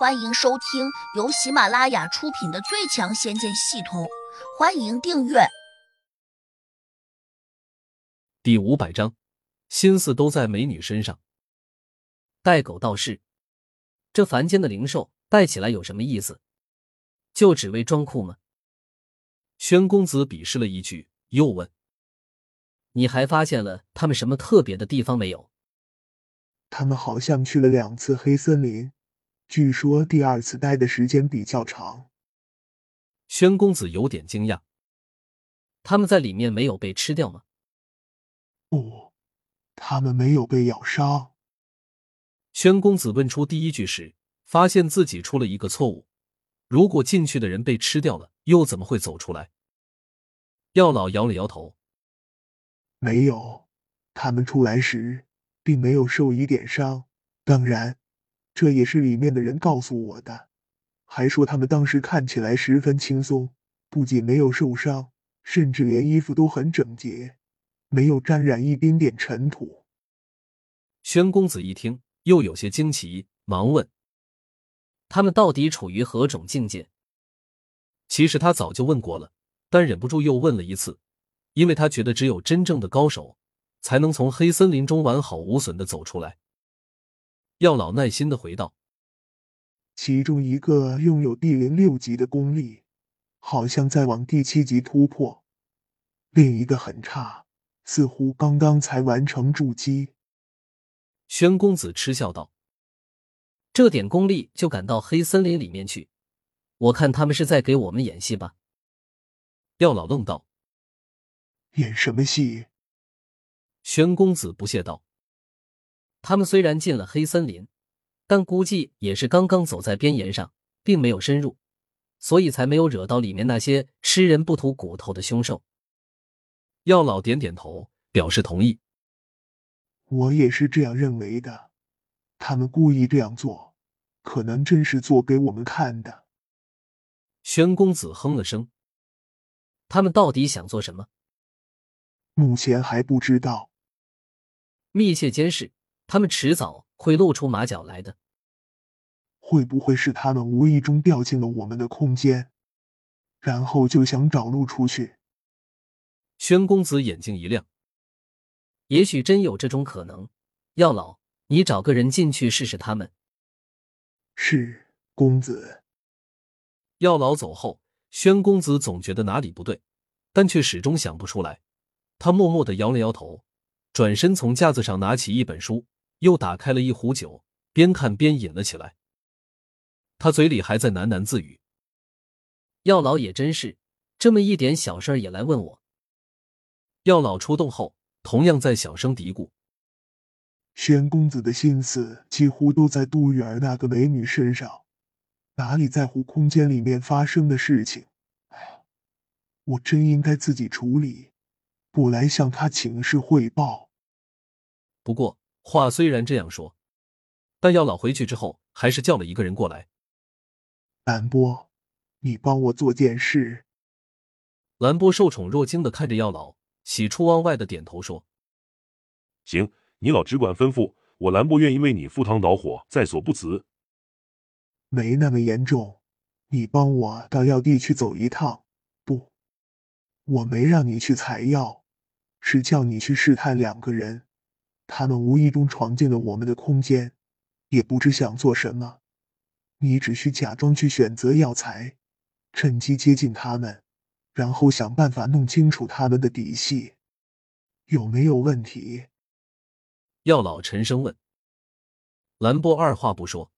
欢迎收听由喜马拉雅出品的《最强仙剑系统》，欢迎订阅。第五百章，心思都在美女身上。带狗道士，这凡间的灵兽带起来有什么意思？就只为装酷吗？宣公子鄙视了一句，又问：“你还发现了他们什么特别的地方没有？”他们好像去了两次黑森林。据说第二次待的时间比较长。宣公子有点惊讶，他们在里面没有被吃掉吗？不，他们没有被咬伤。宣公子问出第一句时，发现自己出了一个错误：如果进去的人被吃掉了，又怎么会走出来？药老摇了摇头，没有，他们出来时并没有受一点伤。当然。这也是里面的人告诉我的，还说他们当时看起来十分轻松，不仅没有受伤，甚至连衣服都很整洁，没有沾染一丁点尘土。宣公子一听，又有些惊奇，忙问：“他们到底处于何种境界？”其实他早就问过了，但忍不住又问了一次，因为他觉得只有真正的高手，才能从黑森林中完好无损的走出来。药老耐心的回道：“其中一个拥有地灵六级的功力，好像在往第七级突破；另一个很差，似乎刚刚才完成筑基。”宣公子嗤笑道：“这点功力就敢到黑森林里面去？我看他们是在给我们演戏吧？”药老愣道：“演什么戏？”宣公子不屑道。他们虽然进了黑森林，但估计也是刚刚走在边沿上，并没有深入，所以才没有惹到里面那些吃人不吐骨头的凶兽。药老点点头，表示同意。我也是这样认为的。他们故意这样做，可能真是做给我们看的。宣公子哼了声。他们到底想做什么？目前还不知道。密切监视。他们迟早会露出马脚来的。会不会是他们无意中掉进了我们的空间，然后就想找路出去？宣公子眼睛一亮，也许真有这种可能。药老，你找个人进去试试他们。是公子。药老走后，宣公子总觉得哪里不对，但却始终想不出来。他默默的摇了摇头，转身从架子上拿起一本书。又打开了一壶酒，边看边饮了起来。他嘴里还在喃喃自语：“药老也真是，这么一点小事也来问我。”药老出动后，同样在小声嘀咕：“玄公子的心思几乎都在杜玉儿那个美女身上，哪里在乎空间里面发生的事情？哎，我真应该自己处理，不来向他请示汇报。不过。”话虽然这样说，但药老回去之后还是叫了一个人过来。兰波，你帮我做件事。兰波受宠若惊的看着药老，喜出望外的点头说：“行，你老只管吩咐，我兰波愿意为你赴汤蹈火，在所不辞。”没那么严重，你帮我到药地去走一趟。不，我没让你去采药，是叫你去试探两个人。他们无意中闯进了我们的空间，也不知想做什么。你只需假装去选择药材，趁机接近他们，然后想办法弄清楚他们的底细，有没有问题？药老沉声问。兰波二话不说，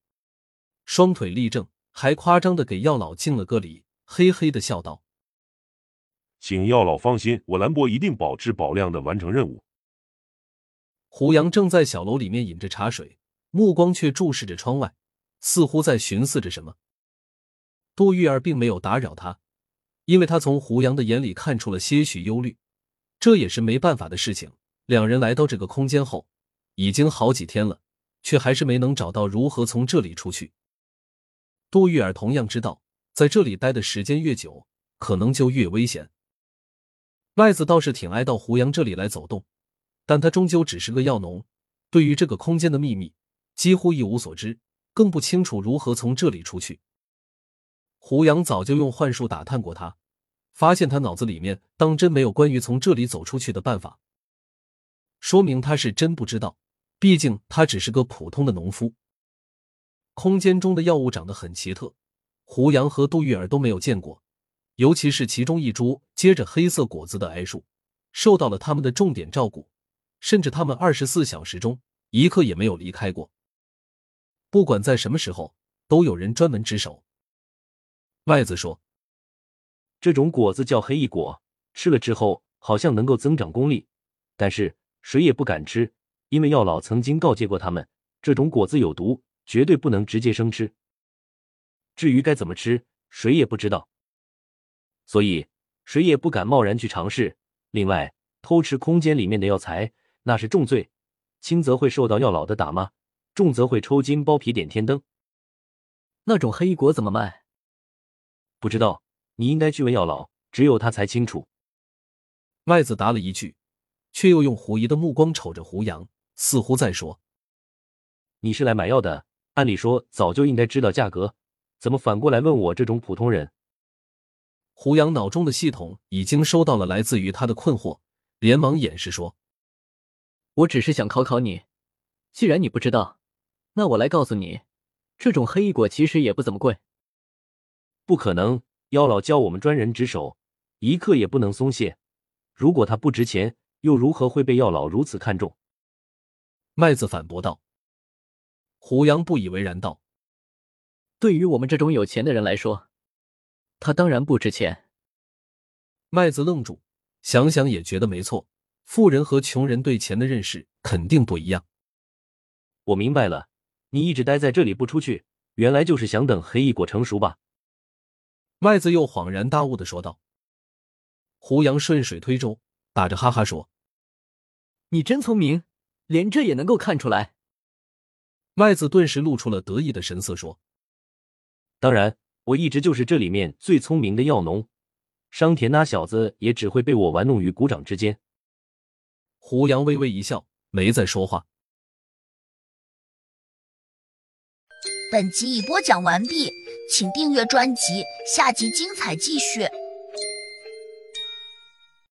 双腿立正，还夸张的给药老敬了个礼，嘿嘿的笑道：“请药老放心，我兰波一定保质保量的完成任务。”胡杨正在小楼里面饮着茶水，目光却注视着窗外，似乎在寻思着什么。杜玉儿并没有打扰他，因为他从胡杨的眼里看出了些许忧虑。这也是没办法的事情。两人来到这个空间后，已经好几天了，却还是没能找到如何从这里出去。杜玉儿同样知道，在这里待的时间越久，可能就越危险。麦子倒是挺爱到胡杨这里来走动。但他终究只是个药农，对于这个空间的秘密几乎一无所知，更不清楚如何从这里出去。胡杨早就用幻术打探过他，发现他脑子里面当真没有关于从这里走出去的办法，说明他是真不知道。毕竟他只是个普通的农夫。空间中的药物长得很奇特，胡杨和杜玉儿都没有见过，尤其是其中一株结着黑色果子的桉树，受到了他们的重点照顾，甚至他们二十四小时中一刻也没有离开过。不管在什么时候，都有人专门值守。外子说：“这种果子叫黑翼果，吃了之后好像能够增长功力，但是谁也不敢吃。”因为药老曾经告诫过他们，这种果子有毒，绝对不能直接生吃。至于该怎么吃，谁也不知道，所以谁也不敢贸然去尝试。另外，偷吃空间里面的药材，那是重罪，轻则会受到药老的打骂，重则会抽筋剥皮点天灯。那种黑果怎么卖？不知道，你应该去问药老，只有他才清楚。麦子答了一句，却又用狐疑的目光瞅着胡杨。似乎在说：“你是来买药的，按理说早就应该知道价格，怎么反过来问我这种普通人？”胡杨脑中的系统已经收到了来自于他的困惑，连忙掩饰说：“我只是想考考你，既然你不知道，那我来告诉你，这种黑翼果其实也不怎么贵。”不可能，妖老教我们专人值守，一刻也不能松懈。如果它不值钱，又如何会被药老如此看重？麦子反驳道：“胡杨不以为然道，对于我们这种有钱的人来说，它当然不值钱。”麦子愣住，想想也觉得没错，富人和穷人对钱的认识肯定不一样。我明白了，你一直待在这里不出去，原来就是想等黑翼果成熟吧？麦子又恍然大悟的说道。胡杨顺水推舟，打着哈哈说：“你真聪明。”连这也能够看出来，麦子顿时露出了得意的神色，说：“当然，我一直就是这里面最聪明的药农，商田那小子也只会被我玩弄于股掌之间。”胡杨微微一笑，没再说话。本集已播讲完毕，请订阅专辑，下集精彩继续。